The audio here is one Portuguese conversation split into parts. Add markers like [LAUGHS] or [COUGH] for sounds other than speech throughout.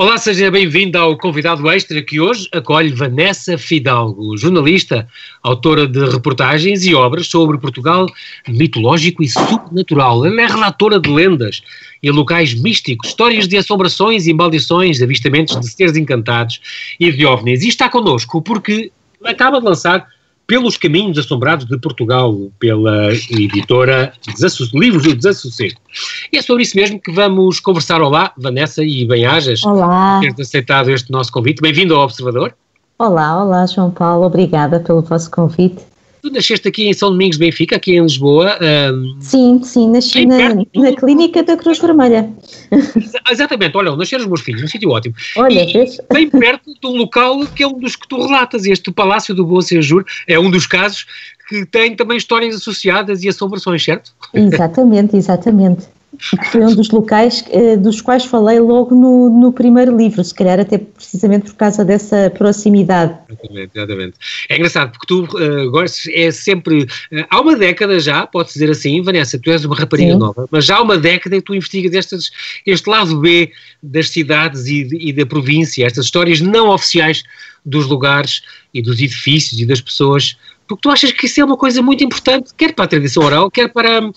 Olá, seja bem-vindo ao convidado extra que hoje acolhe Vanessa Fidalgo, jornalista, autora de reportagens e obras sobre Portugal mitológico e sobrenatural. Ela é relatora de lendas e locais místicos, histórias de assombrações e maldições, de avistamentos de seres encantados e de ovnis. E está connosco porque acaba de lançar pelos Caminhos Assombrados de Portugal, pela editora Livros do Desassossego. E é sobre isso mesmo que vamos conversar. Olá, Vanessa e bem-ajas. Por teres aceitado este nosso convite. Bem-vindo ao Observador. Olá, olá, João Paulo. Obrigada pelo vosso convite. Tu nasceste aqui em São Domingos Benfica, aqui em Lisboa. Um, sim, sim, nasci na, na, clínica da Cruz Vermelha. Exatamente, olha, nasceram os meus filhos, num sítio ótimo. Olha, e? Bem perto de um local que é um dos que tu relatas, este Palácio do Boa Sejur, é um dos casos que tem também histórias associadas e assombrações, certo? Exatamente, exatamente foi um dos locais eh, dos quais falei logo no, no, primeiro livro, se calhar até precisamente por causa dessa proximidade. Exatamente, exatamente. É engraçado porque tu uh, gostas, é sempre, uh, há uma década já, pode dizer assim, Vanessa, tu és uma rapariga Sim. nova, mas já há uma década que tu investigas estes, este lado B das cidades e, e da província, estas histórias não oficiais dos lugares e dos edifícios e das pessoas, porque tu achas que isso é uma coisa muito importante, quer para a tradição oral, quer para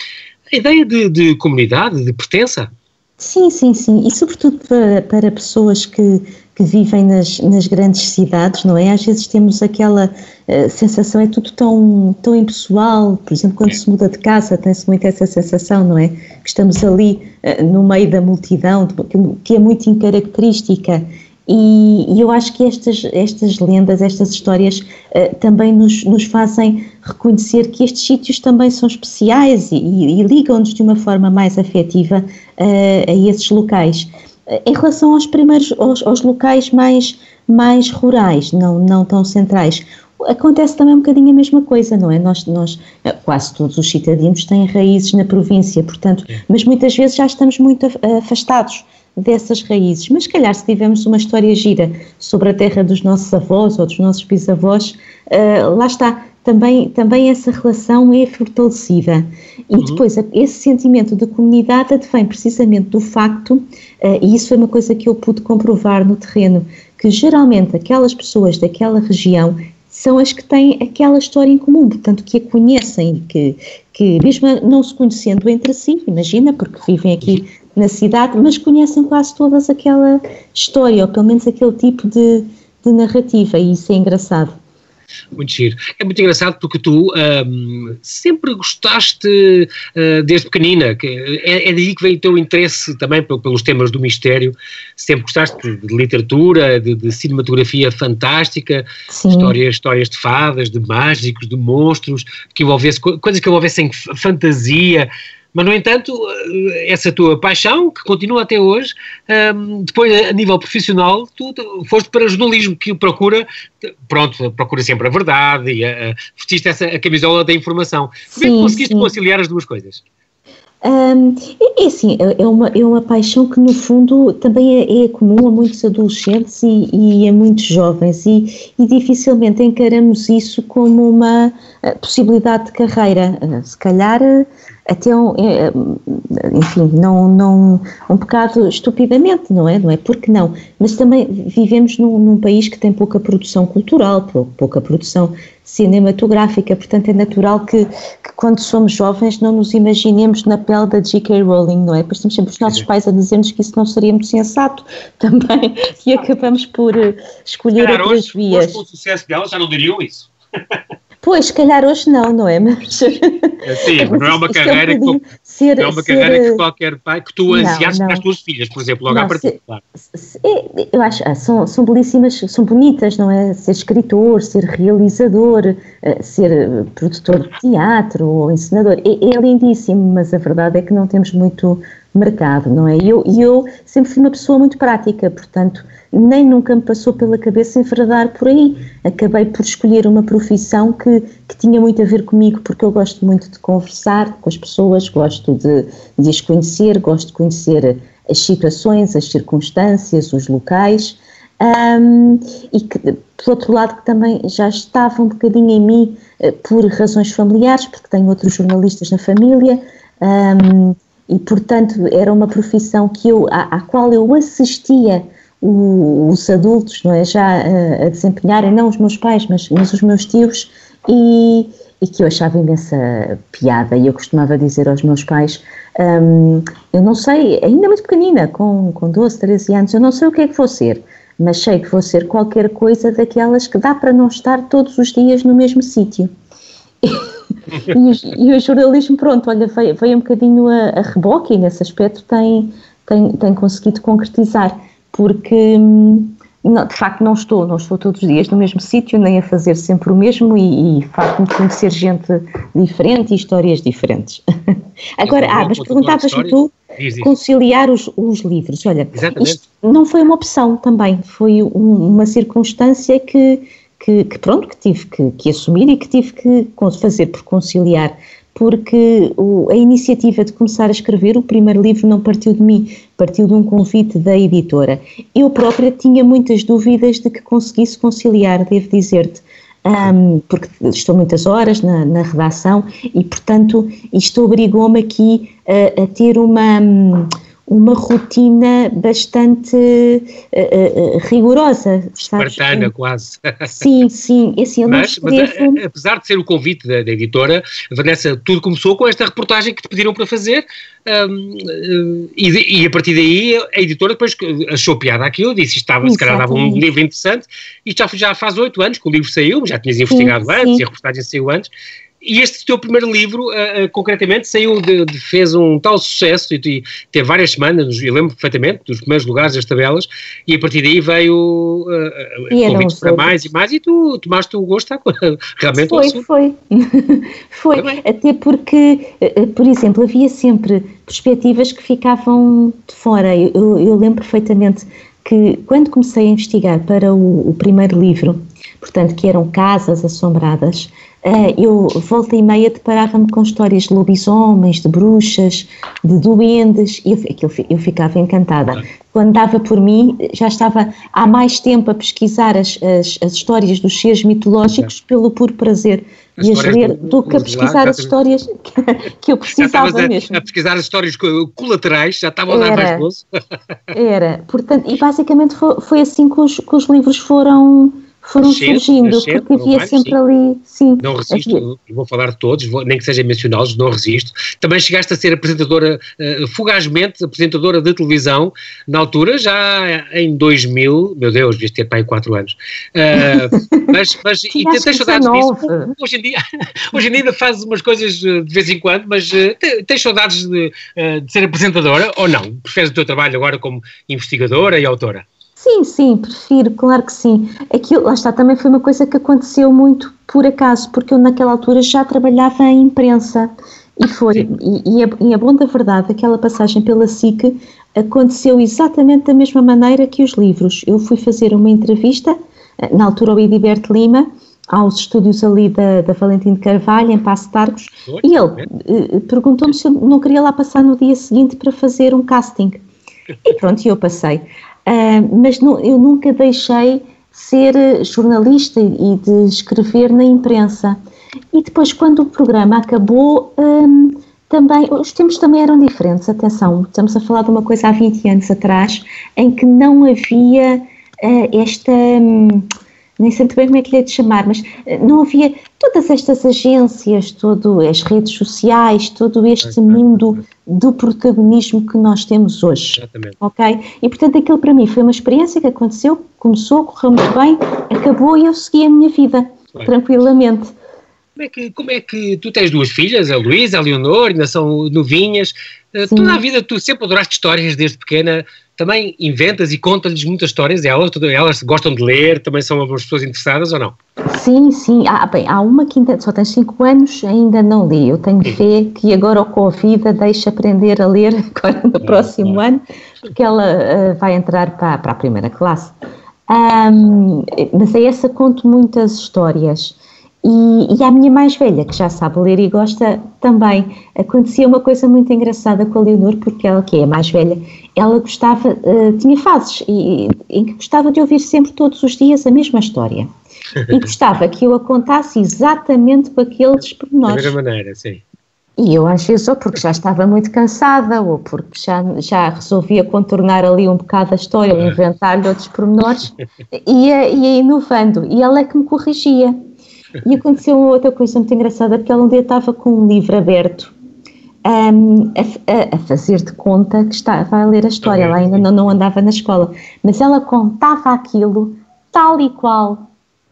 a ideia de, de comunidade, de pertença. Sim, sim, sim. E sobretudo para, para pessoas que, que vivem nas, nas grandes cidades, não é? Às vezes temos aquela uh, sensação, é tudo tão, tão impessoal. Por exemplo, quando se muda de casa, tem-se muito essa sensação, não é? Que estamos ali uh, no meio da multidão, que, que é muito incaracterística. E, e, eu acho que estas, estas lendas, estas histórias uh, também nos, nos fazem reconhecer que estes sítios também são especiais e, e, e ligam-nos de uma forma mais afetiva uh, a esses locais. Uh, em relação aos primeiros, aos, aos, locais mais, mais rurais, não, não tão centrais, acontece também um bocadinho a mesma coisa, não é? Nós, nós quase todos os citadinos têm raízes na província, portanto, mas muitas vezes já estamos muito afastados dessas raízes. Mas, se calhar, se tivermos uma história gira sobre a terra dos nossos avós ou dos nossos bisavós, uh, lá está, também, também essa relação é fortalecida. E uhum. depois, esse sentimento de comunidade advém precisamente do facto, uh, e isso foi uma coisa que eu pude comprovar no terreno, que geralmente aquelas pessoas daquela região são as que têm aquela história em comum, portanto, que a conhecem, que, que mesmo não se conhecendo entre si, imagina, porque vivem aqui na cidade, mas conhecem quase todas aquela história, ou pelo menos aquele tipo de, de narrativa, e isso é engraçado. Muito giro. É muito engraçado porque tu um, sempre gostaste uh, desde pequenina, que é, é daí que vem o teu interesse também pelos temas do mistério, sempre gostaste de literatura, de, de cinematografia fantástica, histórias, histórias de fadas, de mágicos, de monstros, que envolvesse, coisas que envolvessem fantasia, mas, no entanto, eh, essa tua paixão, que continua até hoje, um, depois a nível profissional, tu foste para jornalismo, que procura, pronto, procura sempre a verdade e a, a, vestiste essa, a camisola da informação. Como é que conseguiste sim. conciliar as duas coisas? É, é assim, é, é uma, é uma paixão que no fundo também é, é comum a muitos adolescentes e, e a muitos jovens e, e, dificilmente encaramos isso como uma eh, possibilidade de carreira. Eh, se calhar até um, enfim, não, não, um bocado estupidamente, não é? Não é porque não, mas também vivemos num, num país que tem pouca produção cultural, pouca produção cinematográfica, portanto é natural que, que, quando somos jovens não nos imaginemos na pele da J.K. Rowling, não é? Pois temos sempre os nossos pais a dizer-nos que isso não seria muito sensato [LAUGHS] também e acabamos por escolher Cara, outras hoje, vias. Hoje, com o sucesso dela já não diriam isso. Pois, se calhar hoje não, não é? Mas, Sim, mas [LAUGHS] não é uma carreira, é um que, ser, é uma ser, carreira que qualquer pai, que tu ansiaste para as tuas filhas, por exemplo, logo não, à partida. Claro. É, eu acho, ah, são, são belíssimas, são bonitas, não é? Ser escritor, ser realizador, ah, ser produtor de teatro ou encenador, é, é lindíssimo, mas a verdade é que não temos muito mercado, não é? E eu, eu sempre fui uma pessoa muito prática, portanto, nem nunca me passou pela cabeça enveredar por aí. Acabei por escolher uma profissão que, que tinha muito a ver comigo, porque eu gosto muito de conversar com as pessoas, gosto de, de as conhecer, gosto de conhecer as situações, as circunstâncias, os locais. Um, e que, por outro lado, que também já estava um bocadinho em mim uh, por razões familiares, porque tenho outros jornalistas na família, um, e portanto era uma profissão que eu, à, à qual eu assistia os adultos, não é? Já a, a, desempenharem, não os meus pais, mas, mas os meus tios, e, e que eu achava imensa piada. E eu costumava dizer aos meus pais: um, eu não sei, ainda muito pequenina, com, com 12, 13 anos, eu não sei o que é que vou ser, mas sei que vou ser qualquer coisa daquelas que dá para não estar todos os dias no mesmo sítio. [LAUGHS] [LAUGHS] e, o jornalismo, pronto, olha, veio, veio um bocadinho a, a reboque e nesse aspecto tem, tem, tem conseguido concretizar, porque hum, não, de facto não estou, não estou todos os dias no mesmo sítio, nem a fazer sempre o mesmo e, e de conhecer gente diferente e histórias diferentes. [LAUGHS] Agora, ah, mas perguntavas-me tu conciliar os, os livros. Olha, Exatamente. isto não foi uma opção também, foi um, uma circunstância que, que, que, pronto, que tive que, que assumir e que tive que fazer por conciliar porque o, a iniciativa de começar a escrever o primeiro livro não partiu de mim, partiu de um convite da editora. Eu própria tinha muitas dúvidas de que conseguisse conciliar, devo dizer-te, um, porque estou muitas horas na, na, redação e, portanto, isto obrigou-me aqui a, a ter uma. Um, uma rotina bastante uh, uh, rigorosa. Espartana, quase. [LAUGHS] Sim, sim. Assim, mas, mas a, apesar de ser o convite da, da, editora, Vanessa, tudo começou com esta reportagem que te pediram para fazer um, e, e, a partir daí a editora depois achou piada aquilo, disse que estava, se calhar dava um livro interessante, e já, já faz oito anos que o livro saiu, já tinhas investigado sim, antes sim. e a reportagem saiu antes, e este teu primeiro livro, uh, uh, concretamente, saiu de, de, fez um tal sucesso e, e teve várias semanas, eu lembro perfeitamente, dos primeiros lugares das tabelas, e a partir daí veio uh, convites para mais e mais, e tu tomaste o gosto [LAUGHS] realmente Foi, foi. [LAUGHS] foi. Até porque, por exemplo, havia sempre perspectivas que ficavam de fora. Eu, eu lembro perfeitamente que quando comecei a investigar para o, o primeiro livro, portanto, que eram casas assombradas, eu volta e meia deparava-me com histórias de lobisomens, de bruxas, de duendes, e eu, eu, ficava encantada. Quando dava por mim, já estava há mais tempo a pesquisar as, as, as histórias dos seres mitológicos pelo puro prazer de as ler do, do que a pesquisar as histórias que, que eu [LAUGHS] precisava a, mesmo. A pesquisar as histórias colaterais, já estava a dar mais gozo. [LAUGHS] Era, portanto, e basicamente foi, foi assim que os, que os livros foram foram surgindo, porque havia sempre sim. ali, sim. Não resisto, havia. vou falar de todos, vou, nem que seja mencioná-los, não resisto. Também chegaste a ser apresentadora, uh, fugazmente, apresentadora de televisão, na altura, já em 2000, meu Deus, devias ter pai 4 anos. Uh, [LAUGHS] mas, mas e tens saudades disso? Hoje em, dia, [LAUGHS] hoje em dia ainda fazes umas coisas eh, de vez em quando, mas uh, tens saudades de, de ser apresentadora ou não? Preferes o teu trabalho agora como investigadora e autora? Sim, sim, prefiro, claro que sim. Aquilo, lá está, também foi uma coisa que aconteceu muito por acaso, porque eu naquela altura já trabalhava em imprensa e foi, e, e, a, e a bom da verdade, aquela passagem pela SIC aconteceu exatamente da mesma maneira que os livros. Eu fui fazer uma entrevista, eh, na altura ao Ediberto Lima, aos estúdios ali da, da Valentim de Carvalho, em Passo de Arcos, e ele eh, perguntou-me se eu não queria lá passar no dia seguinte para fazer um casting. E pronto, eu passei. Uh, mas não, eu nunca deixei ser jornalista e de escrever na imprensa. E depois, quando o programa acabou, um, também, os tempos também eram diferentes, atenção, estamos a falar de uma coisa há 20 anos atrás, em que não havia uh, esta. Um, nem sei muito bem como é que lhe é de chamar, mas eh, não havia todas estas agências, todas as redes sociais, todo este mundo do protagonismo que nós temos hoje. Exatamente. Ok? E portanto aquilo para mim foi uma experiência que aconteceu, começou, correu muito bem, acabou e eu segui a minha vida, tranquilamente. Como é, que, como é que tu tens duas filhas, a Luísa, a Leonor, ainda são novinhas, Sim. toda a vida tu sempre adoraste histórias desde pequena, também inventas e contas-lhes muitas histórias, elas, elas gostam de ler, também são algumas pessoas interessadas ou não? Sim, sim, ah, bem, há uma que ainda, só tem 5 anos, ainda não li, eu tenho fé que agora o Covid a deixe aprender a ler [LAUGHS] agora no próximo ano, porque ela uh, vai entrar para, para a primeira classe. Um, mas é essa conto muitas histórias. E, e à minha mais velha, que já sabe ler e gosta também, acontecia uma coisa muito engraçada com a Leonor, porque ela, que é a mais velha, ela gostava, uh, tinha fases e, em que gostava de ouvir sempre todos os dias a mesma história. E gostava que eu a contasse exatamente com aqueles pormenores. Da mesma maneira, sim. E eu às vezes ou porque já estava muito cansada ou porque já, já resolvia contornar ali um bocado a história ou inventar-lhe outros pormenores, [LAUGHS] ia, ia inovando e ela é que me corrigia. E aconteceu uma outra coisa muito engraçada, porque ela um dia estava com um livro aberto um, a, a, fazer de conta que estava a ler a história, ela ainda não, não andava na escola, mas ela contava aquilo tal e qual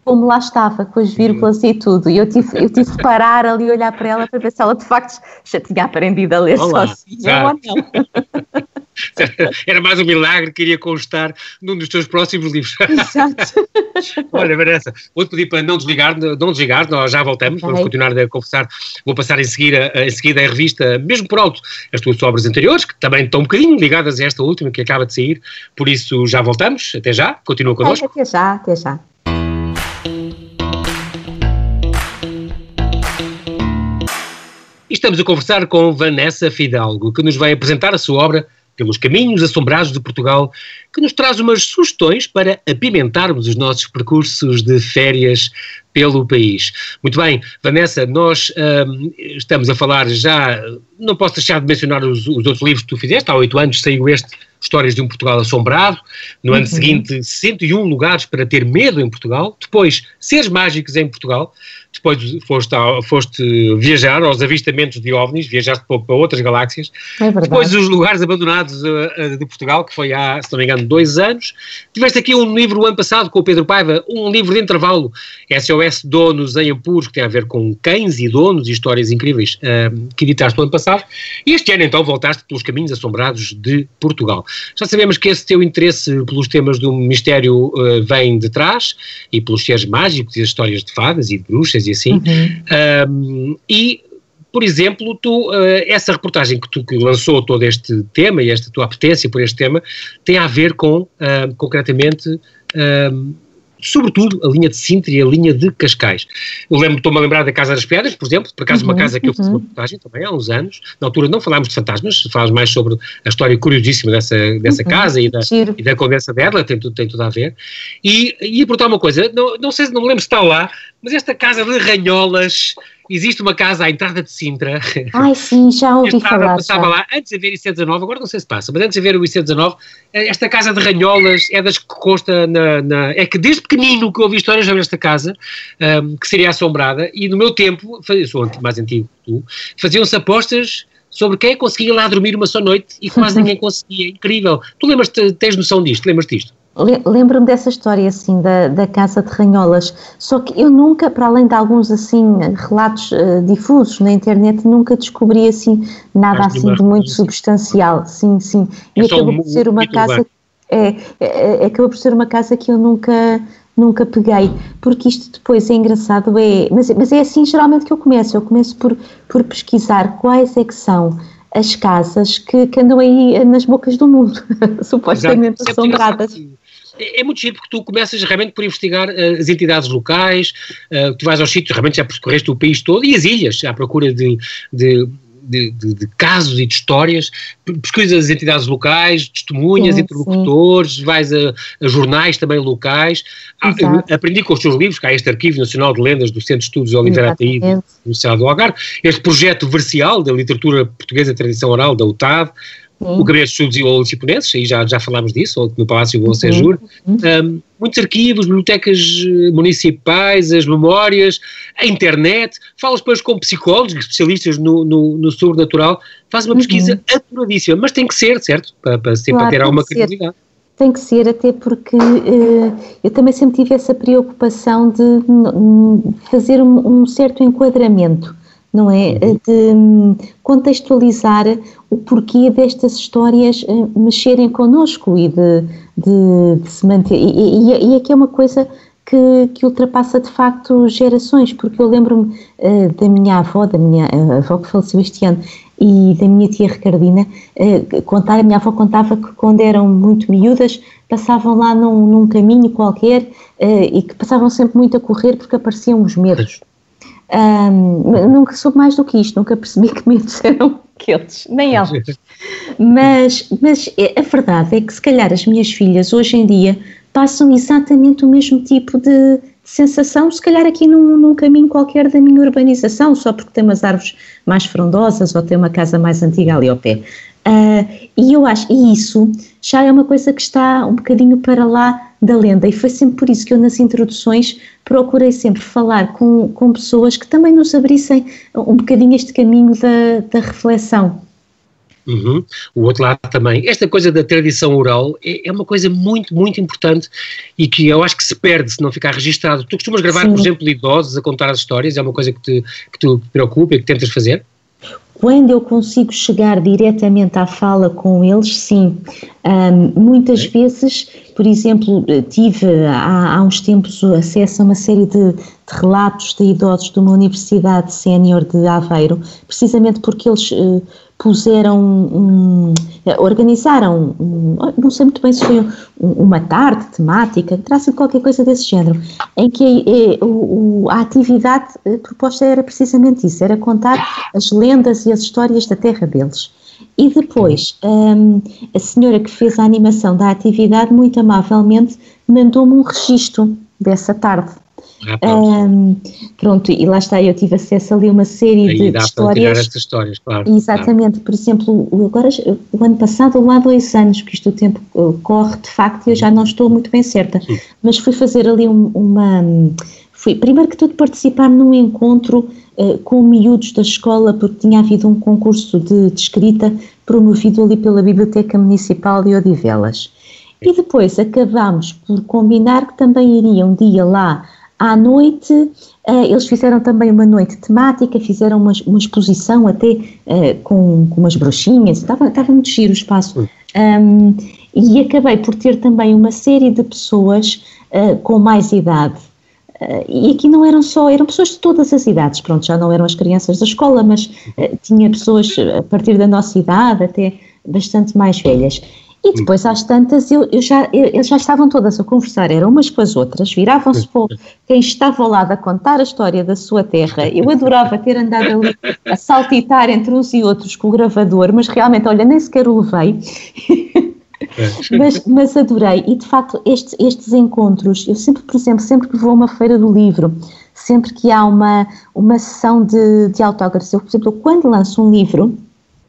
como lá estava, com as vírgulas e tudo. E eu tive, eu tive de parar ali e olhar para ela para ver se ela de facto já tinha aprendido a ler Olá, sozinha ou não. [LAUGHS] Era mais um milagre que iria constar num dos teus próximos livros. [LAUGHS] Exato. [LAUGHS] Olha, Vanessa, vou-te pedir para não desligar, não desligar, nós já voltamos, okay. vamos continuar a conversar. Vou passar em seguida, em seguida a revista, mesmo por alto, as tuas obras anteriores, que também estão um bocadinho ligadas a esta última que acaba de sair, por isso já voltamos. Até já, continua connosco. até já, até já. Estamos a conversar com Vanessa Fidalgo, que nos vai apresentar a sua obra pelos caminhos assombrados de Portugal, que nos traz umas sugestões para apimentarmos os nossos percursos de férias pelo país. Muito bem, Vanessa, nós um, estamos a falar já, não posso deixar de mencionar os, os, outros livros que tu fizeste, há oito anos saiu este, Histórias de um Portugal Assombrado, no ano uhum. seguinte 101 lugares para ter medo em Portugal, depois Seres Mágicos em Portugal, depois foste, foste viajar aos avistamentos de OVNIs, viajaste para, para outras galáxias, é depois os lugares abandonados uh, de Portugal, que foi há, se não me engano, dois anos, tiveste aqui um livro o ano passado com o Pedro Paiva, um livro de intervalo, SOS Donos em Apuros, que tem a ver com cães e donos e histórias incríveis, uh, que editaste no ano passado, e este ano então voltaste pelos caminhos assombrados de Portugal. Já sabemos que esse teu interesse pelos temas do mistério uh, vem de trás, e pelos seres mágicos e as histórias de fadas e de bruxas, e assim. Uhum. Um, e, por exemplo, tu, uh, essa reportagem que tu que lançou todo este tema e esta tua apetência por este tema tem a ver com, uh, concretamente, sobretudo a linha de Sintra e a linha de Cascais. Eu lembro, estou-me a lembrar da Casa das Pedras, por exemplo, por acaso uhum, uma casa que eu fiz uma uhum. reportagem também há uns anos, na altura não falámos de fantasmas, falámos mais sobre a história curiosíssima dessa, dessa uhum, casa e da, e da conversa dela, tem tudo, tem tudo a ver. E ia perguntar uma coisa, não, não sei, não me lembro se está lá, mas esta casa de ranholas, existe uma casa à entrada de Sintra. Ai, sim, já ouvi entrada, falar. Passava já. lá antes de haver IC19, agora não sei se passa, mas antes de haver o IC19, eh, esta casa de ranholas é das que consta na, na É que desde pequenino que ouvi histórias sobre esta casa, um, ehm, que seria assombrada, e no meu tempo, eu sou mais antigo que tu, faziam-se apostas sobre quem conseguia lá dormir uma só noite e quase [LAUGHS] ninguém conseguia. Incrível. Tu lembras tens noção disto? Lembras disto? Lembro-me dessa história assim da, da Casa de Ranholas, só que eu nunca, para além de alguns assim relatos uh, difusos na internet, nunca descobri assim nada assim de muito substancial, sim, sim, e é acabou por ser uma casa, é, é, é, acabou por ser uma casa que eu nunca, nunca peguei, porque isto depois é engraçado, é, mas, mas é assim geralmente que eu começo, eu começo por, por pesquisar quais é que são as casas que, que andam aí nas bocas do mundo, [LAUGHS] supostamente assombradas. É, é, muito giro porque tu começas realmente por investigar uh, as entidades locais, uh, tu vais aos sítios, realmente já percorreste o país todo e as ilhas à procura de, de de, de, de, casos e de histórias, pesquisas as entidades locais, testemunhas, sim, interlocutores, sim. vais a, a, jornais também locais. Ah, aprendi com os teus livros, que há este Arquivo Nacional de Lendas do Centro de Estudos Oliveira Ataíde, da Universidade do Algarve, este projeto Versial da Literatura Portuguesa Tradição Oral, da UTAD, o Gabinete de Estudos e Chiponenses, aí já, já falámos disso, no Palácio Bom Sejur, uhum. um, muitos arquivos, bibliotecas eh, municipais, as memórias, a internet, falas depois com psicólogos, especialistas no, no, no sobrenatural, faz uma pesquisa uhum. aturadíssima, mas tem que ser, certo? Para, para, claro, para ter alguma credibilidade. Tem que ser, até porque uh, eu também sempre tive essa preocupação de fazer um, um certo enquadramento não é? Uhum. De hum, contextualizar o porquê destas histórias eh, mexerem connosco e de, de, de se manter. E, e, e aqui é uma coisa que, que, ultrapassa de facto gerações, porque eu lembro-me uh, da minha avó, da minha avó que faleceu este ano, e da minha tia Ricardina, uh, contar, a minha avó contava que quando eram muito miúdas passavam lá num, num caminho qualquer e que passavam sempre muito a correr porque apareciam os medos. Um, nunca soube mais do que isto, nunca percebi [LAUGHS] que medos eram aqueles, nem [LAUGHS] elas. Mas, mas é, a verdade é que se calhar as minhas filhas hoje em dia passam exatamente o mesmo tipo de, de sensação, se calhar aqui num, num, caminho qualquer da minha urbanização, só porque tem umas árvores mais frondosas ou tem uma casa mais antiga ali ao pé. Uh, e eu acho, e isso já é uma coisa que está um bocadinho para lá da lenda, e foi sempre por isso que eu nas introduções procurei sempre falar com, com pessoas que também nos abrissem um bocadinho este caminho da, da reflexão. Uhum. O outro lado também. Esta coisa da tradição oral é, é, uma coisa muito, muito importante e que eu acho que se perde se não ficar registado. Tu costumas gravar, Sim. por exemplo, idosos a contar as histórias? É uma coisa que te, que te preocupa e que tentas fazer? Quando eu consigo chegar diretamente à fala com eles, sim. Um, muitas okay. vezes, por exemplo, tive há, há, uns tempos acesso a uma série de, de relatos de idosos de uma universidade sénior de Aveiro, precisamente porque eles uh, puseram, um, organizaram, um, não sei muito bem se foi uma tarde temática, sido qualquer coisa desse género, em que a, a, a atividade a proposta era precisamente isso, era contar as lendas e as histórias da terra deles. E depois, um, a senhora que fez a animação da atividade, muito amavelmente, mandou-me um registro dessa tarde. Ah, um, pronto, e lá está, eu tive acesso ali a uma série Aí de, dá histórias. Para estas histórias, claro. Exatamente, claro. por exemplo, agora, o ano passado, ou há dois anos, que isto o tempo uh, corre de facto e eu já não estou muito bem certa, Sim. mas fui fazer ali um, uma. Fui, primeiro que tudo, participar num encontro uh, com miúdos da escola, porque tinha havido um concurso de, de escrita promovido ali pela Biblioteca Municipal de Odivelas. E depois acabámos por combinar que também iria um dia lá à noite, uh, eles fizeram também uma noite temática, fizeram uma, uma exposição até uh, com, com umas bronchinhas, estava, estava muito giro o espaço. Um, e acabei por ter também uma série de pessoas uh, com mais idade. e aqui não eram só, eram pessoas de todas as idades, pronto, já não eram as crianças da escola, mas tinha pessoas a partir da nossa idade até bastante mais velhas. E depois, às tantas, eu, eu já, eu, eles já estavam todas a conversar, eram umas com as outras, viravam-se [LAUGHS] para quem estava ao lado a contar a história da sua terra. Eu adorava ter andado ali a saltitar entre uns e outros com o gravador, mas realmente, olha, nem sequer o levei. mas, mas, adorei, e de facto, estes, estes encontros, eu sempre, por exemplo, sempre que vou a uma feira do livro, sempre que há uma, uma sessão de, de autógrafos, eu, por exemplo, quando lanço um livro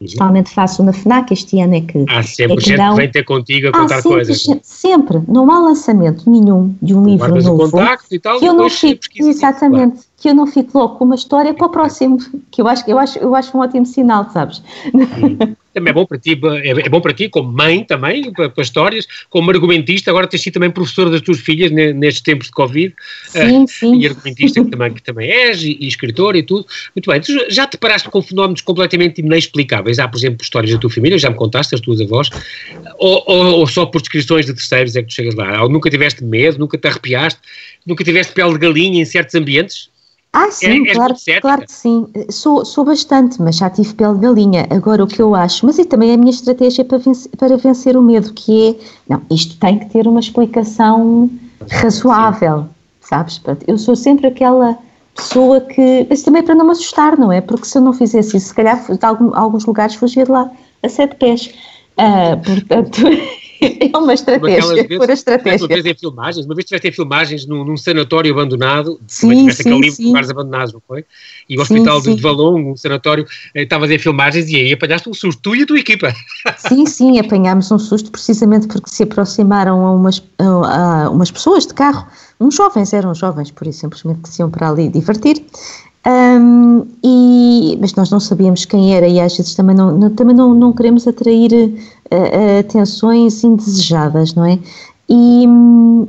Principalmente faço na FNAC, este ano é que. Há sempre é que gente não... que vem ter contigo a contar sempre, coisas. Sempre, não há lançamento nenhum de um livro novo. e tal, que eu não fico, exatamente, claro. Que eu não fico logo com uma história para o próximo, que eu acho, eu acho, eu acho um ótimo sinal, sabes? Hum. Também é bom para ti, é, é bom para ti, como mãe também, para, para histórias, como argumentista, agora tens sido também professora das tuas filhas nestes tempos de Covid. Sim, uh, sim. E argumentista que também, que também és, e, e escritor e tudo. Muito bem, tu já te paraste com fenómenos completamente inexplicáveis? Há, por exemplo, histórias da tua família, já me contaste, as tuas avós, ou, ou, ou só por descrições de terceiros é que tu chegas lá? Ou nunca tiveste medo, nunca te arrepiaste, nunca tiveste pele de galinha em certos ambientes? Ah, sim, é, claro, claro que sim. Sou, sou bastante, mas já tive pele de galinha. Agora, o que eu acho, mas e também a minha estratégia para vencer, para vencer o medo, que é, não, isto tem que ter uma explicação razoável, sabes? Eu sou sempre aquela pessoa que, mas também para não me assustar, não é? Porque se eu não fizesse isso, se calhar, de alguns lugares, fugia de lá a sete pés. Uh, portanto, [LAUGHS] [LAUGHS] é uma estratégia, vezes, pura estratégia. Uma vez em filmagens, uma vez estiveste em filmagens num, num sanatório abandonado, sim, tiveste aquele livro de lugares abandonados, não foi? E o Hospital sim, de Valongo, um sanatório, eh, estavas em filmagens e aí apanhaste um susto, tu e a tua equipa. [LAUGHS] Sim, sim, apanhámos um susto precisamente porque se aproximaram a umas, a, a umas pessoas de carro, uns jovens, eram jovens, por isso simplesmente que se iam para ali divertir, um, e, mas nós não sabíamos quem era e às vezes também não, não também não, não queremos atrair uh, atenções indesejadas, não é? E,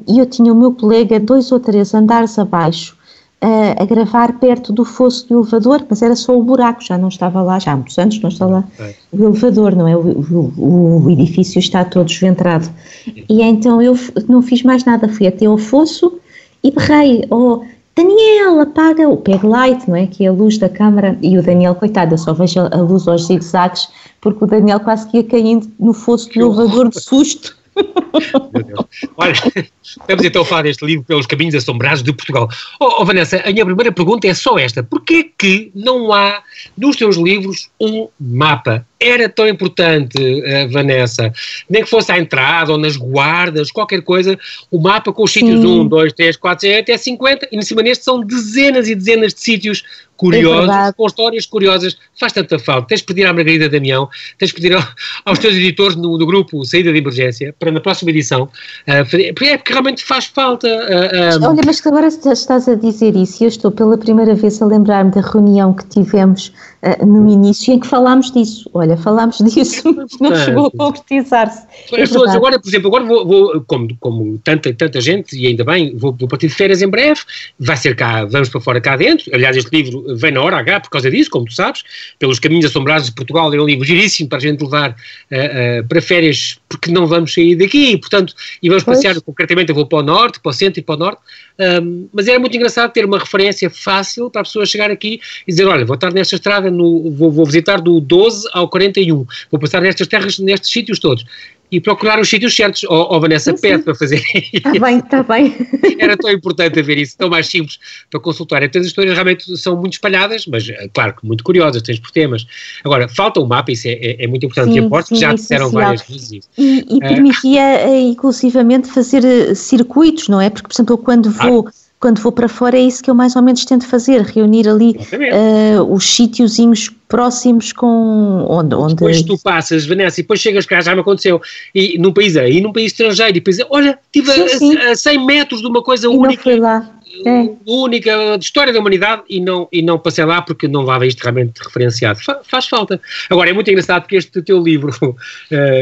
e, eu tinha o meu colega dois ou três andares abaixo uh, a gravar perto do fosso do elevador, mas era só o buraco, já não estava lá, já há muitos anos não está lá é. o elevador, não é? O, o, o, edifício está todo desventrado. E então eu não fiz mais nada, fui até ao fosso e berrei, oh, Daniel, apaga o peg light, não é? Que é a luz da câmara. E o Daniel, coitado, eu só vejo a luz aos zigzags, porque o Daniel quase que ia caindo no fosso do elevador de susto. [LAUGHS] Olha, vamos então falar deste livro Pelos Caminhos Assombrados de Portugal. Oh, oh, Vanessa, a minha primeira pergunta é só esta. Porquê que não há nos teus livros um mapa? Era tão importante, uh, Vanessa, nem que fosse à entrada ou nas guardas, qualquer coisa, o mapa com os sítios 1, 2, 3, 4, 6, até 50, e em cima neste são dezenas e dezenas de sítios curiosos, é com histórias curiosas, faz tanta falta. Tens de pedir à Margarida Damião, tens de pedir ao, aos teus editores no, no, grupo Saída de Emergência, para na próxima edição, uh, é porque realmente faz falta. Uh, Olha, mas agora estás a dizer isso e eu estou pela primeira vez a lembrar-me da reunião que tivemos uh, no início em que falámos disso. Olha, falámos [LAUGHS] disso, mas não chegou a concretizar-se. É As pessoas agora, por exemplo, agora vou, vou, como, como tanta, tanta gente, e ainda bem, vou, vou partir de férias em breve, vai ser cá, vamos para fora cá dentro. Aliás, este livro vem na hora H por causa disso, como tu sabes, pelos caminhos assombrados de Portugal, é um livro giríssimo para a gente levar uh, uh, para férias, porque não vamos sair daqui, portanto, e vamos pois. passear, concretamente eu vou para o norte, para o centro e para o norte, um, mas era muito engraçado ter uma referência fácil para a pessoa chegar aqui e dizer, olha, vou estar nesta estrada, no, vou, vou visitar do 12 ao 41, vou passar nestas terras, nestes sítios todos e procurar os sítios certos. Ou, oh, oh, Vanessa, sim, pede para fazer Está bem, está bem. [LAUGHS] Era tão importante haver isso, tão mais simples para consultar. Então as histórias realmente são muito espalhadas, mas eh, claro que muito curiosas, tens por temas. Agora, falta um mapa, isso é, é, é muito importante, sim, e aposto que já é disseram várias vezes isso. E, e permitia, uh, inclusivamente, fazer circuitos, não é? Porque, por exemplo, quando vou... Ah quando vou para fora é isso que eu mais ou menos tento fazer, reunir ali uh, os sítiozinhos próximos com onde, onde... Depois tu passas, Vanessa, e depois chegas cá, já me aconteceu, e num país aí, num país estrangeiro, e depois, olha, estive a, a, a 100 metros de uma coisa e única. Não fui lá. É. única de história da humanidade e não, e não passei lá porque não lava isto realmente referenciado. Fa, faz falta. Agora, é muito engraçado porque este teu livro, uh,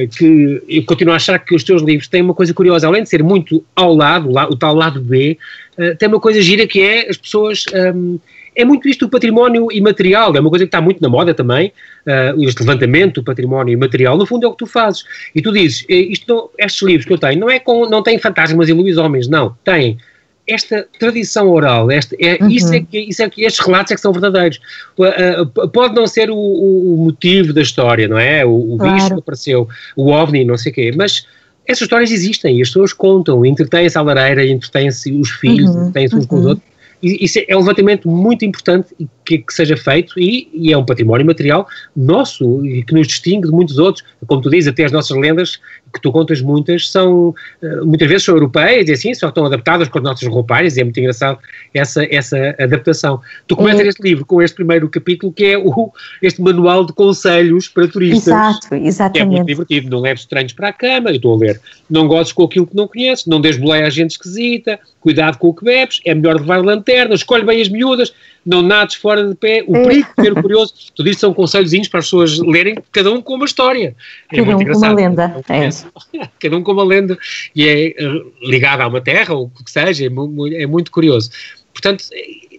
[LAUGHS] que eu continuo a achar que os teus livros têm uma coisa curiosa, além de ser muito ao lado, o tal lado B, uh, tem uma coisa gira que é as pessoas. Um, ehm, é muito isto o património imaterial, é uma coisa que está muito na moda também, uh, este levantamento do património imaterial, no fundo é o que tu fazes. E tu dizes, isto não, estes livros que eu tenho não, é com, não têm fantasmas e lobisomens, não, têm esta tradição oral, este, é, uhum. isso, é que, isso é que estes relatos é que são verdadeiros. Pode não ser o, o motivo da história, não é? O, o claro. bicho que apareceu, o ovni, não sei o quê, mas essas histórias existem e as pessoas contam, entretêm-se à lareira, entretêm-se os filhos, uhum. entretêm-se uns uhum. com os uhum. outros isso é um levantamento muito importante que, que seja feito e, e, é um património material nosso e que nos distingue de muitos outros. Como tu dizes, até as nossas lendas, que tu contas muitas, são eh, muitas vezes são europeias e assim, só estão adaptadas com as nossas roupárias e é muito engraçado essa, essa adaptação. Tu começas é. este livro com este primeiro capítulo que é o, este manual de conselhos para turistas. Exato, exatamente. É muito divertido, não leves estranhos para a cama, eu estou a ler, não gozes com aquilo que não conheces, não des boleia a gente esquisita, cuidado com o que bebes, é melhor levar lanterna, escolhe bem as miúdas, não nades fora de pé, o é. perigo de ser curioso. Tudo isto são conselhozinhos para as pessoas lerem, cada um com uma história. É cada um com uma lenda. É. [LAUGHS] Cada um com uma lenda e é eh, ligado a uma terra, ou o que seja, é, é muito curioso. Portanto,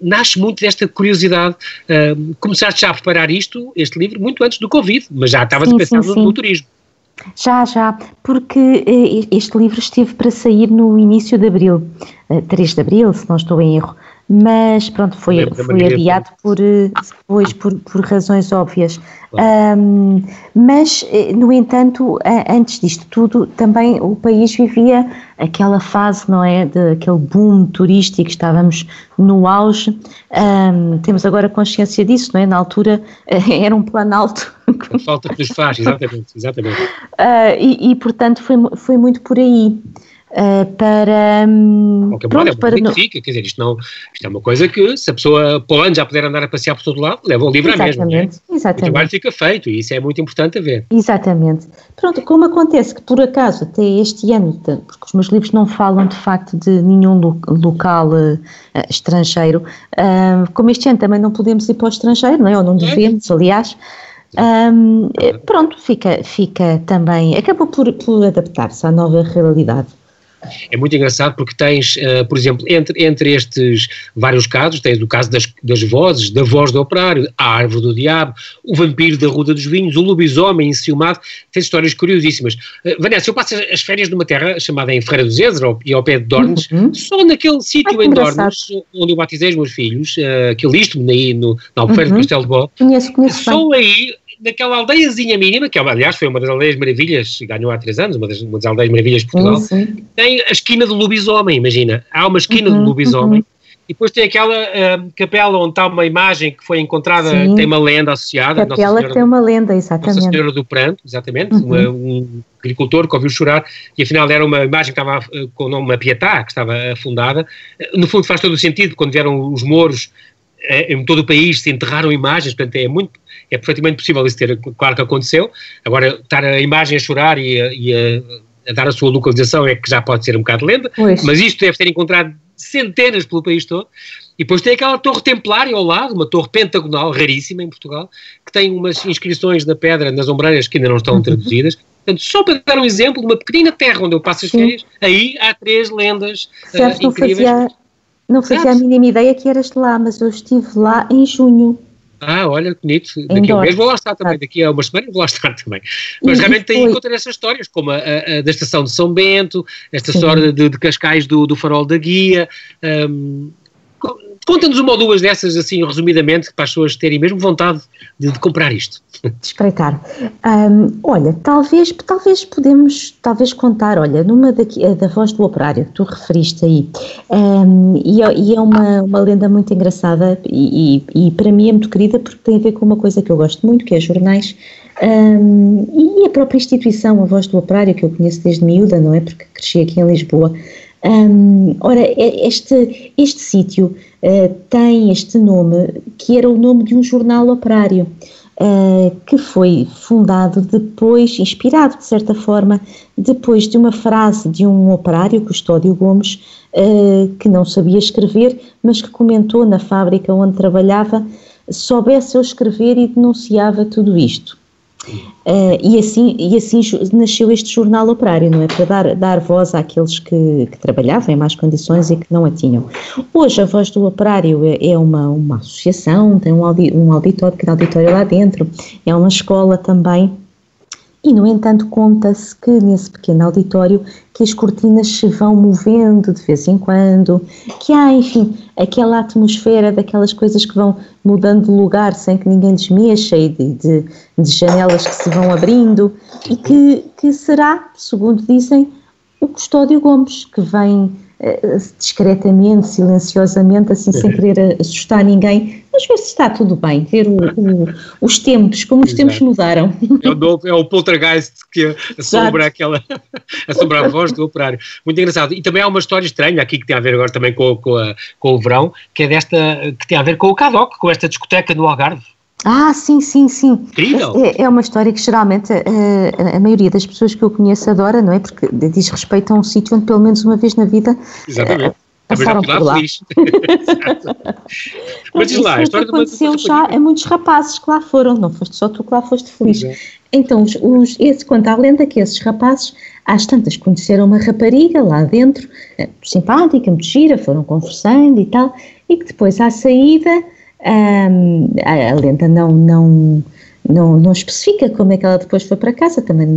nasce muito desta curiosidade. Uh, começaste já a preparar isto, este livro, muito antes do Covid, mas já estavas a pensar sim, no, sim. no turismo. Já, já, porque eh, este livro esteve para sair no início de abril, 3 de abril, se não estou em erro mas pronto, foi, foi adiado por, depois, por, por razões óbvias. Um, mas, eh, no entanto, antes disto tudo, também o país vivia aquela fase, não é, de aquele boom turístico, estávamos no auge, um, temos agora consciência disso, não é? Na altura [LAUGHS] era um planalto. A falta que nos faz, exatamente, exatamente. Uh, e, e, portanto, foi, foi muito por aí. Uh, para. Um, pronto, é para no... fica, quer dizer, isto, não, isto é uma coisa que, se a pessoa para o ano já puder andar a passear por todo lado, leva o livro exatamente, à mesma. É? Exatamente. O trabalho fica feito e isso é muito importante a ver. Exatamente. Pronto, como acontece que, por acaso, até este ano, porque os meus livros não falam de facto de nenhum lo local uh, estrangeiro, uh, como este ano também não podemos ir para o estrangeiro, não é? Ou não devemos, é. aliás. Um, pronto, fica, fica também, acabou por, por adaptar-se à nova realidade. É muito engraçado porque tens, uh, por exemplo, entre, entre estes vários casos, tens o caso das, das vozes, da voz do operário, a árvore do diabo, o vampiro da Ruda dos Vinhos, o lobisomem enciumado, tens histórias curiosíssimas. Uh, Vanessa, eu passo as férias numa terra chamada em Ferreira do Zezer e ao pé de Dornes, uhum. só naquele sítio em Dornes, onde eu batizei os meus filhos, uh, aquele isto aí no, na Albufeira uhum. do Castelo de Bó, conheço, conheço só aí naquela aldeiazinha mínima, que é aliás foi uma das aldeias maravilhas, ganhou há três anos, uma das, uma das aldeias maravilhas de Portugal, sim, tem a esquina do lobisomem, imagina. Há uma esquina uhum, do lobisomem. Uhum. E depois tem aquela uh, capela onde está uma imagem que foi encontrada, Sim. tem uma lenda associada. Capela que tem uma lenda, exatamente. Nossa Senhora do Pranto, exatamente. Uhum. Uma, um agricultor que ouviu chorar e afinal era uma imagem que estava uh, com o nome Pietá, que estava afundada. Uh, no fundo faz todo o sentido, quando vieram os mouros em todo o país se enterraram imagens, portanto é muito, é perfeitamente possível isso ter, claro que aconteceu. Agora, estar a imagem a chorar e a, e a, a dar a sua localização é que já pode ser um bocado lenda, pois. mas isto deve ser encontrado centenas pelo país todo. E depois tem aquela torre templária ao lado, uma torre pentagonal, raríssima em Portugal, que tem umas inscrições na pedra, nas ombreiras, que ainda não estão uhum. traduzidas. Portanto, só para dar um exemplo de uma pequenina terra onde eu passo as férias, aí há três lendas uh, incríveis. Não fazia, não fazia a mínima ideia que eras lá, mas eu estive lá em junho. Ah, olha, bonito. Daqui a um mês vou lá estar também, daqui a umas semanas vou lá estar também. Mas e, realmente tem encontrar essas histórias, como a, a, a, da estação de São Bento, esta Sim. história de, de Cascais do, do farol da guia. Um, Conta-nos uma ou duas dessas, assim, resumidamente, para as pessoas terem mesmo vontade de, de comprar isto. De espreitar. Um, olha, talvez, talvez podemos, talvez contar, olha, numa daqui, da voz do operário que tu referiste aí, um, e, é, e, é uma, uma lenda muito engraçada e, e, e, para mim é muito querida porque tem a ver com uma coisa que eu gosto muito, que é jornais, um, e a própria instituição, a voz do operário, que eu conheço desde miúda, não é? Porque cresci aqui em Lisboa. Um, ora, este, este sítio uh, tem este nome que era o nome de um jornal operário. Uh, que foi fundado depois, inspirado de certa forma, depois de uma frase de um operário, Custódio Gomes, uh, que não sabia escrever, mas que comentou na fábrica onde trabalhava, soubesse eu escrever e denunciava tudo isto. Uh, e, assim, e assim nasceu este jornal operário, não é? Para dar, dar voz àqueles que, que trabalhavam em más condições e que não a tinham. Hoje a voz do operário é, é uma, uma associação, tem um, audi, um auditório, pequeno auditório lá dentro, é uma escola também e, no entanto, conta-se que nesse pequeno auditório que as cortinas se vão movendo de vez em quando, que há, enfim, aquela atmosfera daquelas coisas que vão mudando de lugar sem que ninguém desmexa e de, de, de janelas que se vão abrindo e que, que será, segundo dizem, o Custódio Gomes, que vem discretamente, silenciosamente, assim, sem querer assustar ninguém, mas ver se está tudo bem, ver o, o, os tempos, como os tempos mudaram. É o, é o poltergeist que assombra aquela, assombra a voz do operário. Muito engraçado. E também há uma história estranha aqui que tem a ver agora também com, com, a, com o verão, que é desta, que tem a ver com o Cadoc, com esta discoteca no Algarve. Ah, sim, sim, sim. Incrível. É, é uma história que geralmente a, eh, a, maioria das pessoas que eu conheço adora, não é? Porque diz respeito a um sítio onde pelo menos uma vez na vida Exatamente. passaram por lá. [LAUGHS] Mas diz lá, a história aconteceu já a muitos rapazes que lá foram, não foste só tu que lá foste feliz. É. Então, os, os, esse, conta a lenda que esses rapazes, às tantas, conheceram uma rapariga lá dentro, eh, simpática, muito gira, foram conversando e tal, e que depois à saída um, a, lenda não, não, não, não especifica como é que ela depois foi para casa, também,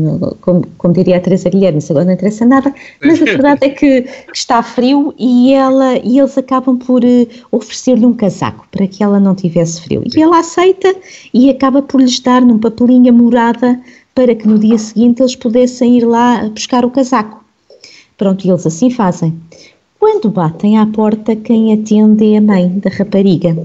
como, como diria a Teresa Guilherme, isso agora não interessa nada, mas a verdade é que, que, está frio e, ela, e eles acabam por uh, oferecer-lhe um casaco para que ela não tivesse frio. E ela aceita e acaba por lhes dar num papelinho a morada para que no dia seguinte eles pudessem ir lá buscar o casaco. Pronto, e eles assim fazem. Quando batem à porta, quem atende é a mãe da rapariga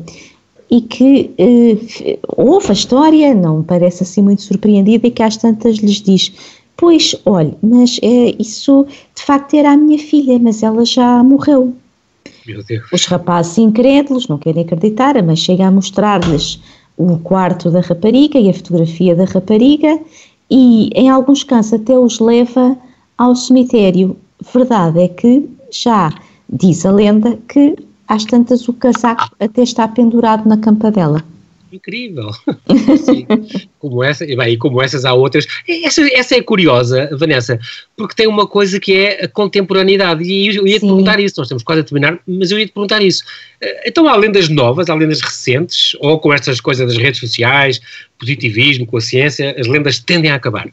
e que eh, ouve a história, não parece assim muito surpreendida e que às tantas lhes diz pois, olha, mas é, isso de facto era a minha filha, mas ela já morreu. Meu Deus. Os rapazes incrédulos não querem acreditar, mas chega a mostrar-lhes o quarto da rapariga e a fotografia da rapariga e em alguns casos até os leva ao cemitério. Verdade é que já diz a lenda que às tantas o casaco até está pendurado na campa dela. Incrível! [LAUGHS] Sim, como essa, e bem, como essas há outras. Essa, essa é curiosa, Vanessa, porque tem uma coisa que é a contemporaneidade. E eu ia te perguntar isso, nós estamos quase a terminar, mas eu ia te perguntar isso. Eh, então há lendas novas, há lendas recentes, ou com estas coisas das redes sociais, positivismo, com a ciência, as lendas tendem a acabar?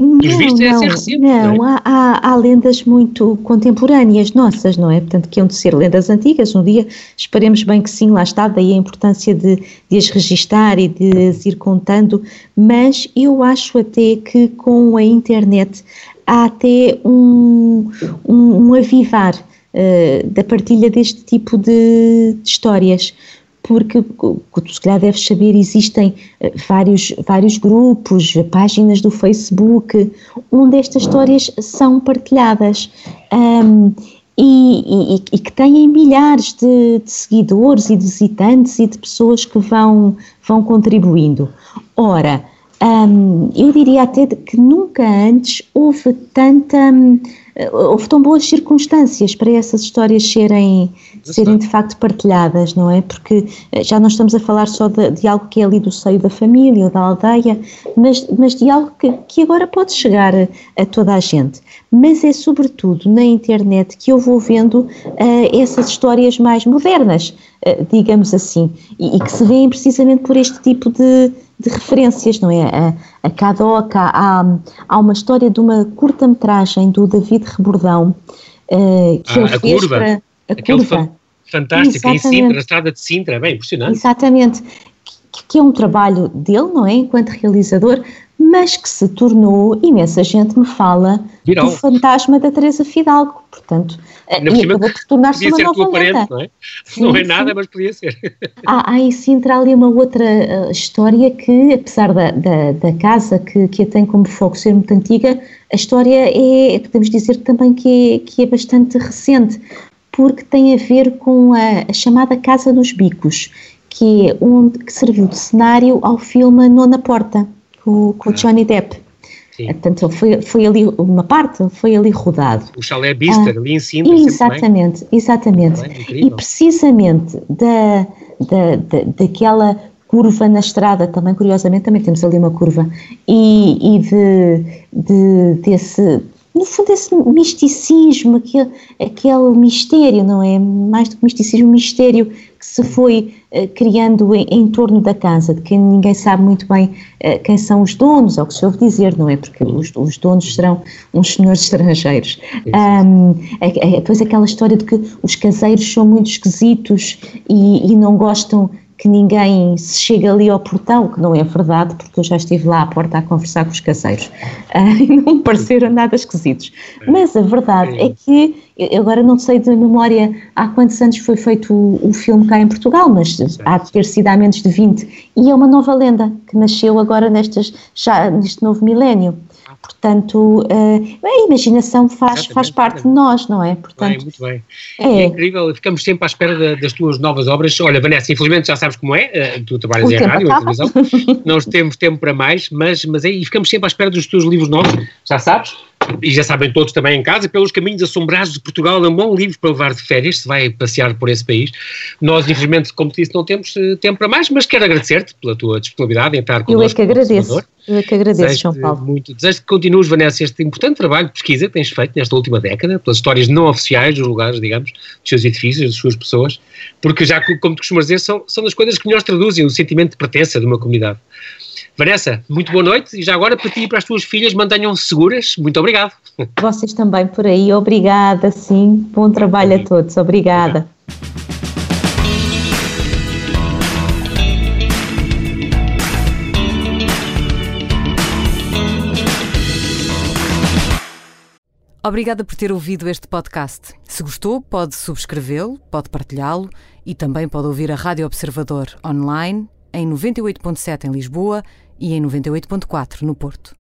Pelos vistos, essa é recente. Não, não é? há, há, há, lendas muito contemporâneas nossas, não é? Portanto, que hão de ser lendas antigas. Um dia esperemos bem que sim, lá está, daí a importância de, de as registar e de as ir contando. Mas eu acho até que com a internet há até um, um, um avivar uh, da partilha deste tipo de, de histórias porque, tu se calhar deves saber, existem eh, vários, vários grupos, páginas do Facebook, onde estas histórias são partilhadas. Um, e, e, e, que têm milhares de, de, seguidores e de visitantes e de pessoas que vão, vão contribuindo. Ora, eu diria até que nunca antes houve tanta. Houve tão boas circunstâncias para essas histórias serem, serem de facto partilhadas, não é? Porque eh, já não estamos a falar só de, de, algo que é ali do seio da família ou da aldeia, mas, mas de algo que, que agora pode chegar a, a toda a gente. Mas é sobretudo na internet que eu vou vendo uh, essas histórias mais modernas, uh, digamos assim, e, e que se veem precisamente por este tipo de de referências, não é? A, Cadoca, há, há uma história de uma curta-metragem do David Rebordão uh, que ah, ele fez curva. para a Aquele curva. Fantástico, em Sintra, na estrada de Sintra, bem impressionante. Exatamente, que, é um trabalho dele, não é? Enquanto realizador, mas que se tornou, imensa gente me fala Viral. do fantasma da Teresa Fidalgo, portanto, Ainda e acabou por tornar-se uma nova parente, não é? Sim, não é nada, sim. mas podia ser. Há, há em Sintra ali uma outra uh, história que, apesar da, da, da, casa que, que a tem como foco ser muito antiga, a história é, podemos dizer também que é, que é bastante recente, porque tem a ver com a, a chamada Casa dos Bicos, que é onde que serviu de cenário ao filme Nona Porta com, com o ah. Johnny Depp. Sim. Portanto, foi, foi ali uma parte, foi ali rodado. O chalé Bister, ah, ali em cima. Exatamente, exatamente. Bem, e precisamente da, da, da, daquela curva na estrada, também curiosamente, também temos ali uma curva, e, e de, de, desse, no fundo, esse misticismo, aquele, aquele mistério, não é? Mais do que misticismo, mistério que se foi uh, criando em, em, torno da casa, de quem ninguém sabe muito bem uh, quem são os donos, ou o que se ouve dizer, não é? Porque os, os donos serão uns senhores estrangeiros. Um, é, é, depois aquela história de que os caseiros são muito esquisitos e, e não gostam que ninguém se chega ali ao portão, que não é verdade, porque eu já estive lá à porta a conversar com os caseiros uh, [LAUGHS] e não me pareceram nada esquisitos. Mas a verdade é que, eu agora não sei de memória há quantos anos foi feito o, o filme cá em Portugal, mas há de ter sido há menos de 20, e é uma nova lenda que nasceu agora nestas, já neste novo milénio. Portanto, uh, a imaginação faz, faz parte de nós, não é? Portanto, bem, muito bem. É. é incrível, ficamos sempre à espera das tuas novas obras. Olha, Vanessa, infelizmente já sabes como é, uh, tu trabalhas em rádio, em televisão, não temos tempo para mais, mas, mas aí ficamos sempre à espera dos teus livros novos, já sabes? E já sabem todos também em casa, pelos caminhos assombrados de Portugal, é um bom livro para levar de férias, se vai passear por esse país. Nós, infelizmente, como te disse, não temos uh, tempo para mais, mas quero agradecer-te pela tua disponibilidade em estar connosco. Eu é que agradeço. Eu é que agradeço, desejo João Paulo. Muito. Desejo que continues, Vanessa, este importante trabalho de pesquisa que tens feito nesta última década, pelas histórias não oficiais dos lugares, digamos, dos seus edifícios, das suas pessoas, porque já, como tu costumas dizer, são, são das coisas que melhor traduzem o sentimento de pertença de uma comunidade. Vanessa, muito boa noite e já agora para ti e para as tuas filhas mantenham-se seguras. Muito obrigado. Vocês também por aí. Obrigada, sim. Bom trabalho a todos. Obrigada. Obrigada por ter ouvido este podcast. Se gostou, pode subscrevê-lo, pode partilhá-lo e também pode ouvir a Rádio Observador online em 98.7 em Lisboa e em 98.4 no Porto.